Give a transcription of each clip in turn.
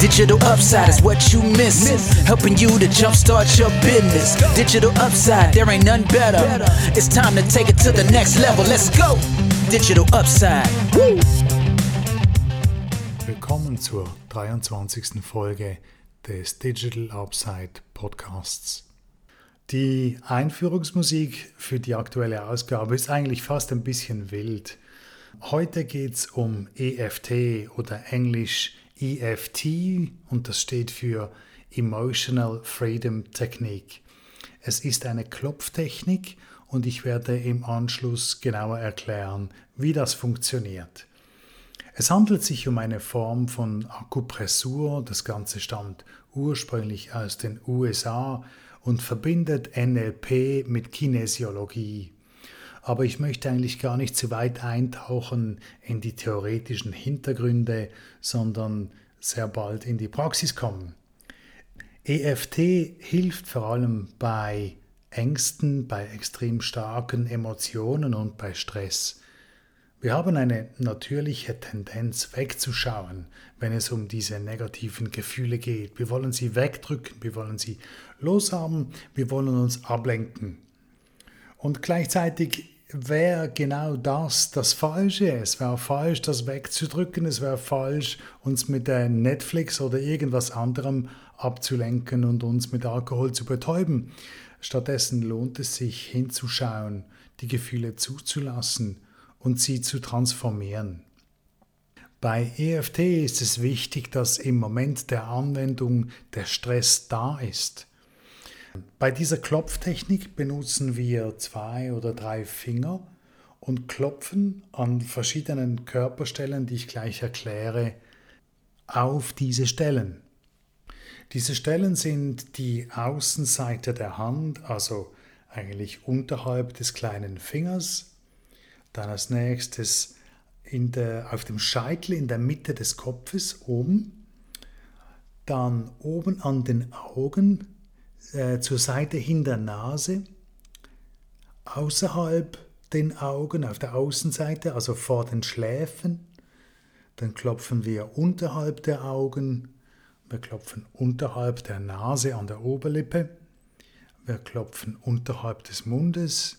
Digital upside is what you miss. Helping you to jumpstart your business. Digital upside, there ain't none better. It's time to take it to the next level. Let's go. Digital upside. Woo. Willkommen zur 23. Folge des Digital Upside Podcasts. Die Einführungsmusik für die aktuelle Ausgabe ist eigentlich fast ein bisschen wild. Heute geht es um EFT oder Englisch EFT und das steht für Emotional Freedom Technique. Es ist eine Klopftechnik und ich werde im Anschluss genauer erklären, wie das funktioniert. Es handelt sich um eine Form von Akupressur, das Ganze stammt ursprünglich aus den USA und verbindet NLP mit Kinesiologie aber ich möchte eigentlich gar nicht zu weit eintauchen in die theoretischen Hintergründe, sondern sehr bald in die Praxis kommen. EFT hilft vor allem bei Ängsten, bei extrem starken Emotionen und bei Stress. Wir haben eine natürliche Tendenz wegzuschauen, wenn es um diese negativen Gefühle geht. Wir wollen sie wegdrücken, wir wollen sie loshaben, wir wollen uns ablenken. Und gleichzeitig wäre genau das das Falsche. Es wäre falsch, das wegzudrücken. Es wäre falsch, uns mit Netflix oder irgendwas anderem abzulenken und uns mit Alkohol zu betäuben. Stattdessen lohnt es sich hinzuschauen, die Gefühle zuzulassen und sie zu transformieren. Bei EFT ist es wichtig, dass im Moment der Anwendung der Stress da ist. Bei dieser Klopftechnik benutzen wir zwei oder drei Finger und klopfen an verschiedenen Körperstellen, die ich gleich erkläre, auf diese Stellen. Diese Stellen sind die Außenseite der Hand, also eigentlich unterhalb des kleinen Fingers, dann als nächstes der, auf dem Scheitel in der Mitte des Kopfes oben, dann oben an den Augen äh, zur Seite hin der Nase, außerhalb den Augen, auf der Außenseite, also vor den Schläfen. Dann klopfen wir unterhalb der Augen, wir klopfen unterhalb der Nase an der Oberlippe, wir klopfen unterhalb des Mundes,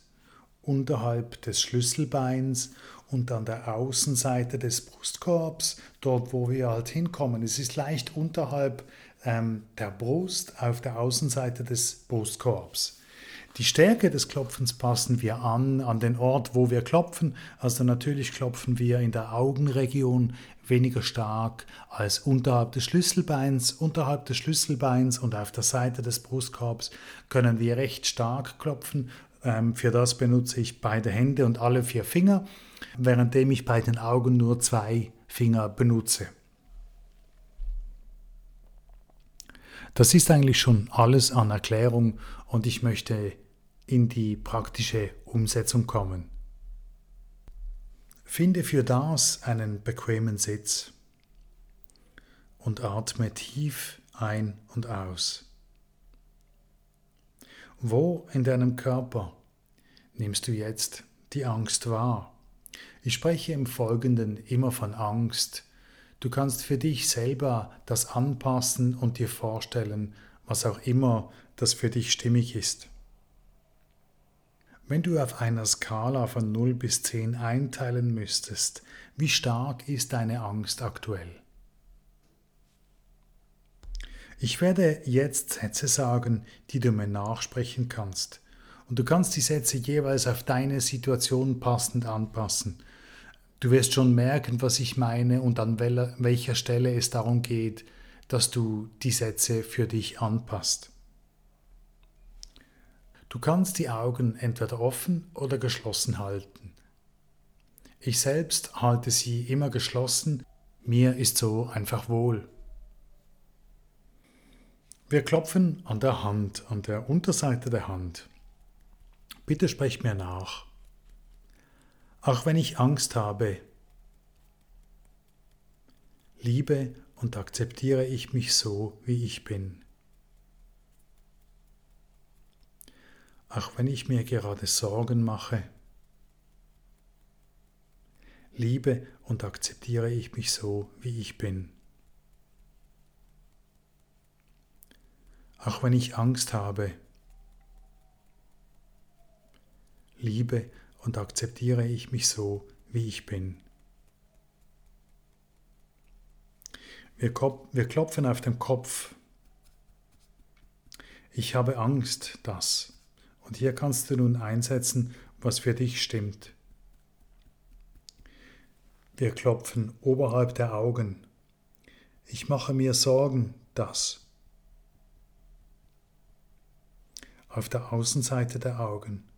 unterhalb des Schlüsselbeins und an der Außenseite des Brustkorbs, dort wo wir halt hinkommen. Es ist leicht unterhalb ähm, der Brust auf der Außenseite des Brustkorbs. Die Stärke des Klopfens passen wir an, an den Ort, wo wir klopfen. Also natürlich klopfen wir in der Augenregion weniger stark als unterhalb des Schlüsselbeins. Unterhalb des Schlüsselbeins und auf der Seite des Brustkorbs können wir recht stark klopfen. Ähm, für das benutze ich beide Hände und alle vier Finger, währenddem ich bei den Augen nur zwei Finger benutze. Das ist eigentlich schon alles an Erklärung und ich möchte in die praktische Umsetzung kommen. Finde für das einen bequemen Sitz und atme tief ein und aus. Wo in deinem Körper nimmst du jetzt die Angst wahr? Ich spreche im Folgenden immer von Angst, Du kannst für dich selber das anpassen und dir vorstellen, was auch immer das für dich stimmig ist. Wenn du auf einer Skala von 0 bis 10 einteilen müsstest, wie stark ist deine Angst aktuell? Ich werde jetzt Sätze sagen, die du mir nachsprechen kannst. Und du kannst die Sätze jeweils auf deine Situation passend anpassen. Du wirst schon merken, was ich meine und an welcher Stelle es darum geht, dass du die Sätze für dich anpasst. Du kannst die Augen entweder offen oder geschlossen halten. Ich selbst halte sie immer geschlossen, mir ist so einfach wohl. Wir klopfen an der Hand, an der Unterseite der Hand. Bitte sprech mir nach. Auch wenn ich Angst habe, liebe und akzeptiere ich mich so, wie ich bin. Auch wenn ich mir gerade Sorgen mache, liebe und akzeptiere ich mich so, wie ich bin. auch wenn ich Angst habe. Liebe und akzeptiere ich mich so, wie ich bin. Wir, klopfen auf den Kopf. Ich habe Angst, dass. Und hier kannst du nun einsetzen, was für dich stimmt. Wir klopfen oberhalb der Augen. Ich mache mir Sorgen, dass. Auf der Außenseite der Augen.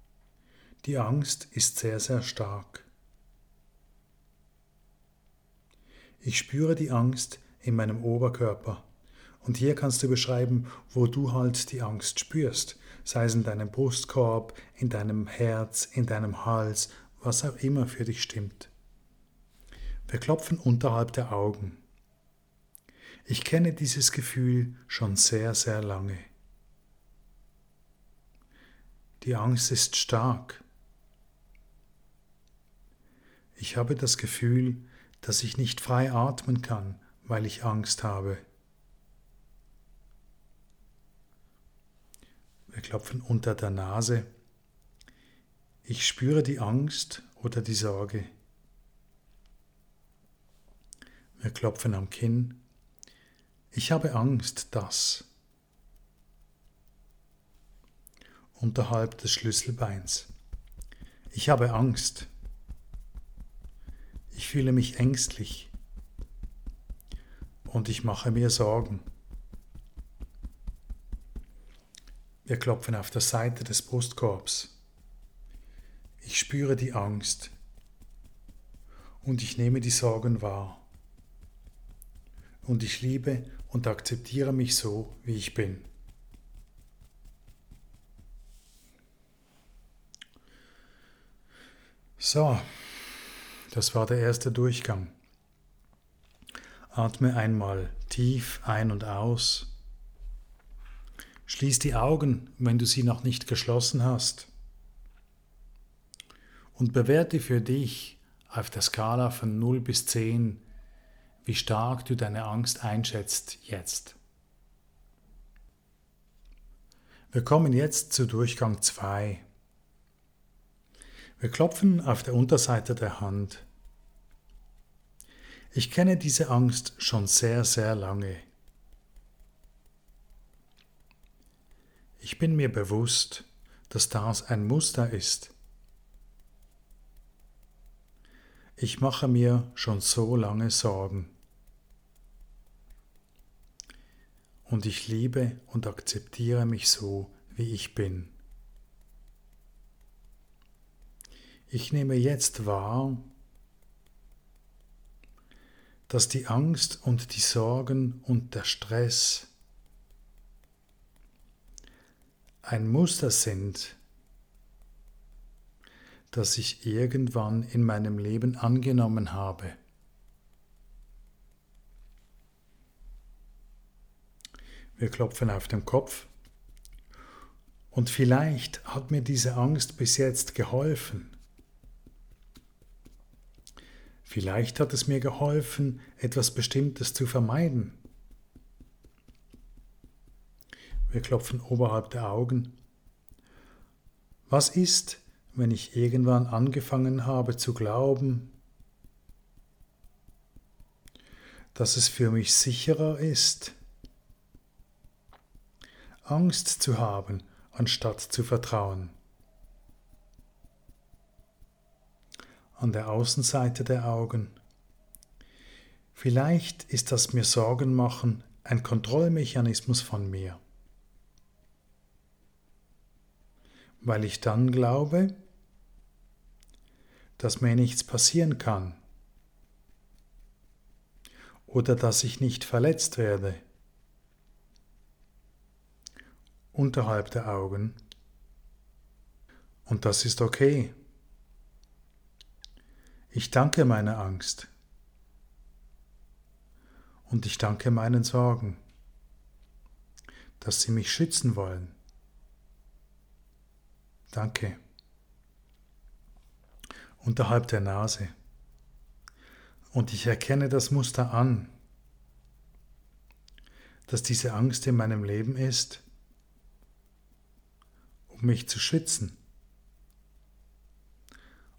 Die Angst ist sehr, sehr stark. Ich spüre die Angst in meinem Oberkörper. Und hier kannst du beschreiben, wo du halt die Angst spürst, sei es in deinem Brustkorb, in deinem Herz, in deinem Hals, was auch immer für dich stimmt. Wir klopfen unterhalb der Augen. Ich kenne dieses Gefühl schon sehr, sehr lange. Die Angst ist stark. Ich habe das Gefühl, dass ich nicht frei atmen kann, weil ich Angst habe. Wir klopfen unter der Nase. Ich spüre die Angst oder die Sorge. Wir klopfen am Kinn. Ich habe Angst, dass. Unterhalb des Schlüsselbeins. Ich habe Angst. Ich fühle mich ängstlich und ich mache mir Sorgen. Wir klopfen auf der Seite des Brustkorbs. Ich spüre die Angst und ich nehme die Sorgen wahr. Und ich liebe und akzeptiere mich so, wie ich bin. So, das war der erste Durchgang. Atme einmal tief ein und aus. Schließ die Augen, wenn du sie noch nicht geschlossen hast. Und bewerte für dich auf der Skala von 0 bis 10, wie stark du deine Angst einschätzt jetzt. Wir kommen jetzt zu Durchgang 2. Wir klopfen auf der Unterseite der Hand. Ich kenne diese Angst schon sehr, sehr lange. Ich bin mir bewusst, dass das ein Muster ist. Ich mache mir schon so lange Sorgen. Und ich liebe und akzeptiere mich so, wie ich bin. Ich nehme jetzt wahr, dass die Angst und die Sorgen und der Stress ein Muster sind, das ich irgendwann in meinem Leben angenommen habe. Wir klopfen auf den Kopf und vielleicht hat mir diese Angst bis jetzt geholfen. Vielleicht hat es mir geholfen, etwas Bestimmtes zu vermeiden. Wir klopfen oberhalb der Augen. Was ist, wenn ich irgendwann angefangen habe zu glauben, dass es für mich sicherer ist, Angst zu haben, anstatt zu vertrauen? An der Außenseite der Augen. Vielleicht ist das mir Sorgen machen ein Kontrollmechanismus von mir, weil ich dann glaube, dass mir nichts passieren kann oder dass ich nicht verletzt werde. Unterhalb der Augen. Und das ist okay. Ich danke meiner Angst und ich danke meinen Sorgen, dass sie mich schützen wollen. Danke. Unterhalb der Nase. Und ich erkenne das Muster an, dass diese Angst in meinem Leben ist um mich zu schützen.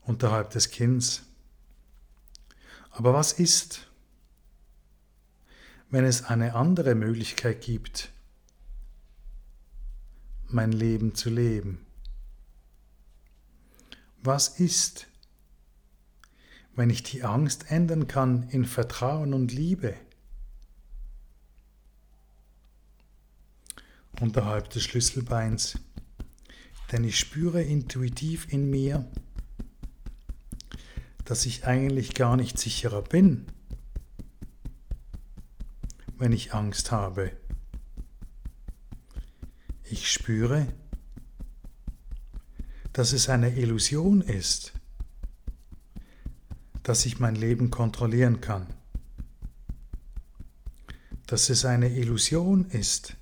Unterhalb des Kinns. Aber was ist, wenn es eine andere Möglichkeit gibt, mein Leben zu leben? Was ist, wenn ich die Angst ändern kann in Vertrauen und Liebe? Unterhalb des Schlüsselbeins, denn ich spüre intuitiv in mir, dass ich eigentlich gar nicht sicherer bin, wenn ich Angst habe. Ich spüre, dass es eine Illusion ist, dass ich mein Leben kontrollieren kann, dass es eine Illusion ist,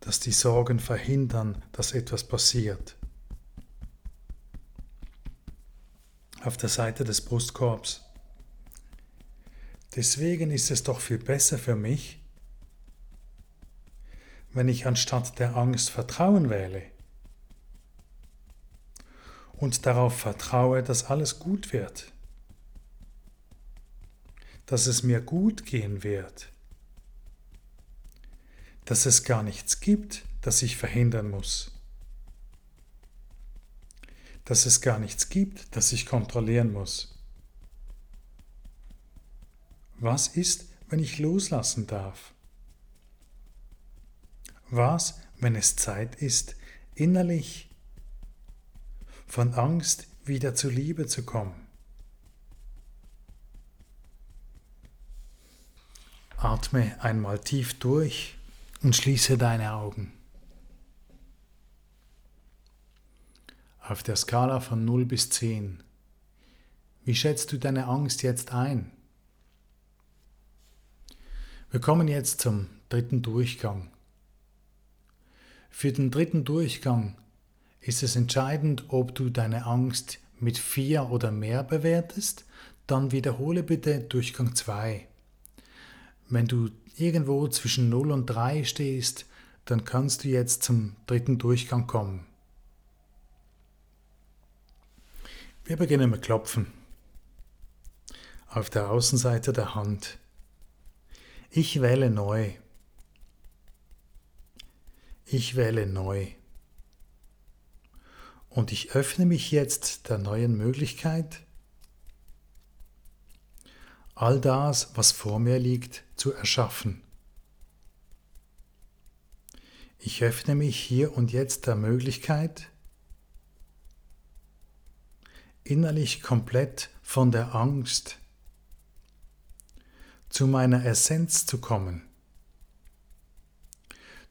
dass die Sorgen verhindern, dass etwas passiert. Auf der Seite des Brustkorbs. Deswegen ist es doch viel besser für mich, wenn ich anstatt der Angst Vertrauen wähle und darauf vertraue, dass alles gut wird, dass es mir gut gehen wird, dass es gar nichts gibt, das ich verhindern muss, dass es gar nichts gibt, das ich kontrollieren muss. Was ist, wenn ich loslassen darf? Was, wenn es Zeit ist, innerlich von Angst wieder zu Liebe zu kommen. Atme einmal tief durch und schließe deine Augen. Auf der Skala von 0 bis 10. Wie schätzt du deine Angst jetzt ein? Wir kommen jetzt zum dritten Durchgang. Für den dritten Durchgang ist es entscheidend, ob du deine Angst mit vier oder mehr bewertest, dann wiederhole bitte Durchgang 2. Wenn du irgendwo zwischen 0 und 3 stehst, dann kannst du jetzt zum dritten Durchgang kommen. Wir beginnen mit Klopfen. Auf der Außenseite der Hand. Ich wähle neu. Ich wähle neu. Und ich öffne mich jetzt der neuen Möglichkeit, all das, was vor mir liegt, zu erschaffen. Ich öffne mich hier und jetzt der Möglichkeit, innerlich komplett von der Angst zu meiner Essenz zu kommen,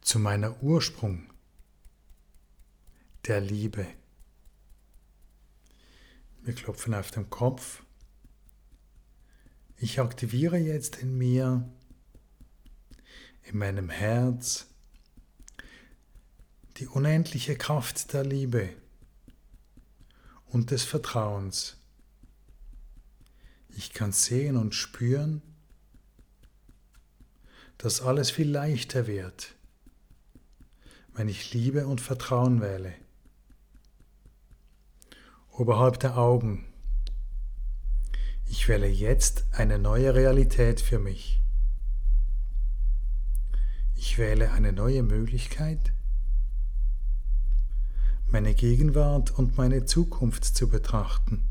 zu meiner Ursprung der Liebe. Wir klopfen auf den Kopf. Ich aktiviere jetzt in mir, in meinem Herz, die unendliche Kraft der Liebe und des Vertrauens. Ich kann sehen und spüren, dass alles viel leichter wird, wenn ich Liebe und Vertrauen wähle oberhalb der Augen. Ich wähle jetzt eine neue Realität für mich. Ich wähle eine neue Möglichkeit, meine Gegenwart und meine Zukunft zu betrachten.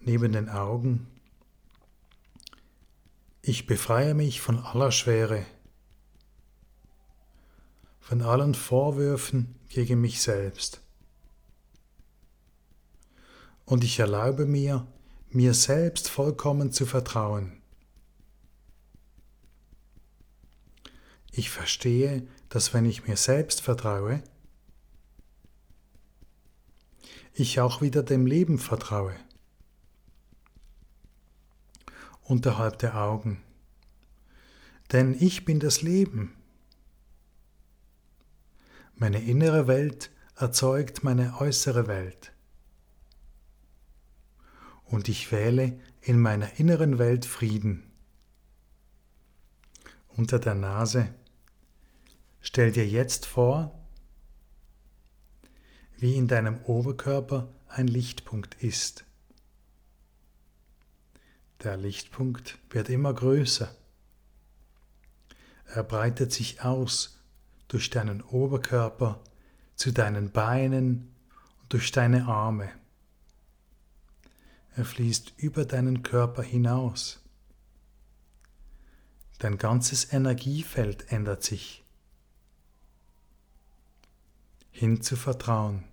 Neben den Augen. Ich befreie mich von aller Schwere, von allen Vorwürfen gegen mich selbst und ich erlaube mir, mir selbst vollkommen zu vertrauen. Ich verstehe, dass wenn ich mir selbst vertraue, ich auch wieder dem Leben vertraue. Unterhalb der Augen. Denn ich bin das Leben. Meine innere Welt erzeugt meine äußere Welt und ich wähle in meiner inneren Welt Frieden. Unter der Nase Stell dir jetzt vor, wie in deinem Oberkörper ein Lichtpunkt ist. Der Lichtpunkt wird immer größer. Er breitet sich aus durch deinen Oberkörper zu deinen Beinen und durch deine Arme. Er fließt über deinen Körper hinaus. Dein ganzes Energiefeld ändert sich. Hin zu Vertrauen,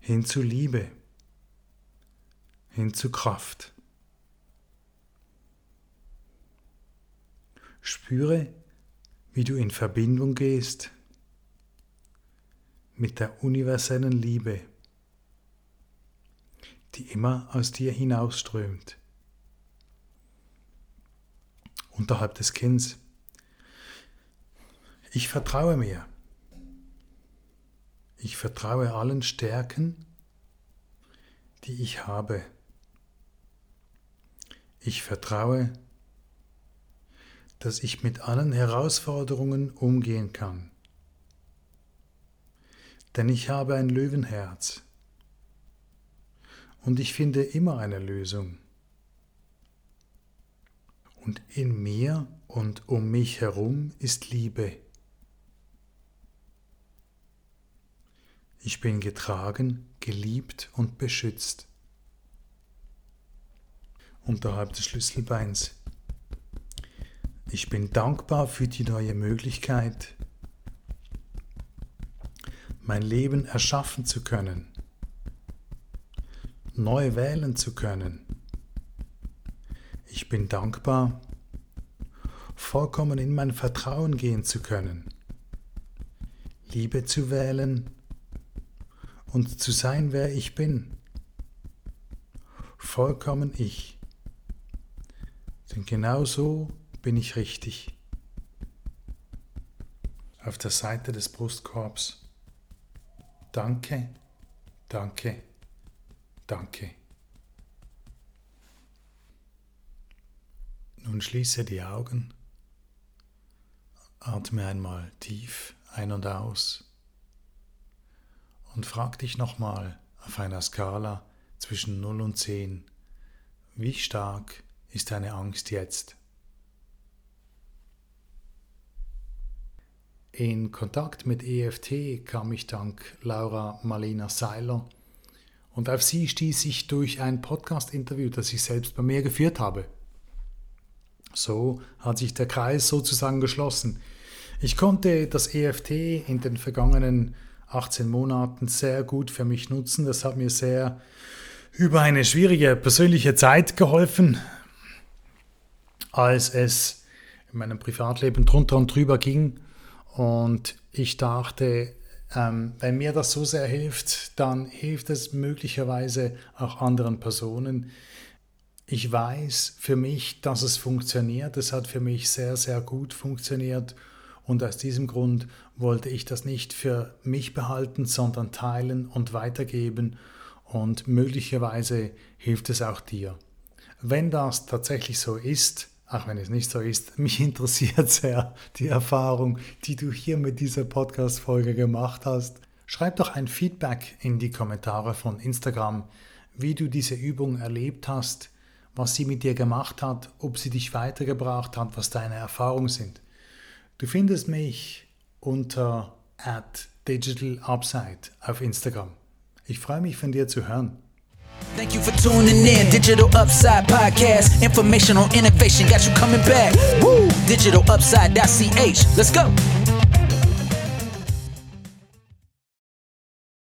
hin zu Liebe, hin zu Kraft. Spüre, wie du in Verbindung gehst mit der universellen Liebe, die immer aus dir hinausströmt. Unterhalb des Kinns. Ich vertraue mir. Ich vertraue allen Stärken, die ich habe. Ich vertraue, dass ich mit allen Herausforderungen umgehen kann. Denn ich habe ein Löwenherz und ich finde immer eine Lösung. Und in mir und um mich herum ist Liebe. Ich bin getragen, geliebt und beschützt. Unterhalb des Schlüsselbeins. Ich bin dankbar für die neue Möglichkeit, mein Leben erschaffen zu können, neu wählen zu können. Ich bin dankbar, vollkommen in mein Vertrauen gehen zu können, Liebe zu wählen und zu sein, wer ich bin. Vollkommen ich. Denn genau so bin ich richtig. Auf der Seite des Brustkorbs. Danke, danke, danke. Nun schließe die Augen, atme einmal tief ein und aus und frag dich nochmal auf einer Skala zwischen 0 und 10, wie stark ist deine Angst jetzt? In Kontakt mit EFT kam ich dank Laura Marlena Seiler und auf sie stieß ich durch ein Podcast-Interview, das ich selbst bei mir geführt habe. So hat sich der Kreis sozusagen geschlossen. Ich konnte das EFT in den vergangenen 18 Monaten sehr gut für mich nutzen. Das hat mir sehr über eine schwierige persönliche Zeit geholfen, als es in meinem Privatleben drunter und drüber ging und ich dachte, ähm, wenn mir das so sehr hilft, dann hilft es möglicherweise auch anderen Personen. Ich weiß für mich, dass es funktioniert. Es hat für mich sehr, sehr gut funktioniert. Und aus diesem Grund wollte ich das nicht für mich behalten, sondern teilen und weitergeben. Und möglicherweise hilft es auch dir. Wenn das tatsächlich so ist, auch wenn es nicht so ist, mich interessiert sehr die Erfahrung, die du hier mit dieser Podcast-Folge gemacht hast. Schreib doch ein Feedback in die Kommentare von Instagram, wie du diese Übung erlebt hast, was sie mit dir gemacht hat, ob sie dich weitergebracht hat, was deine Erfahrungen sind. Du findest mich unter at Digital Upside auf Instagram. Ich freue mich von dir zu hören. Thank you for tuning in. Digital Upside Podcast. Information on innovation got you coming back. Woo! DigitalUpside.ch. Let's go.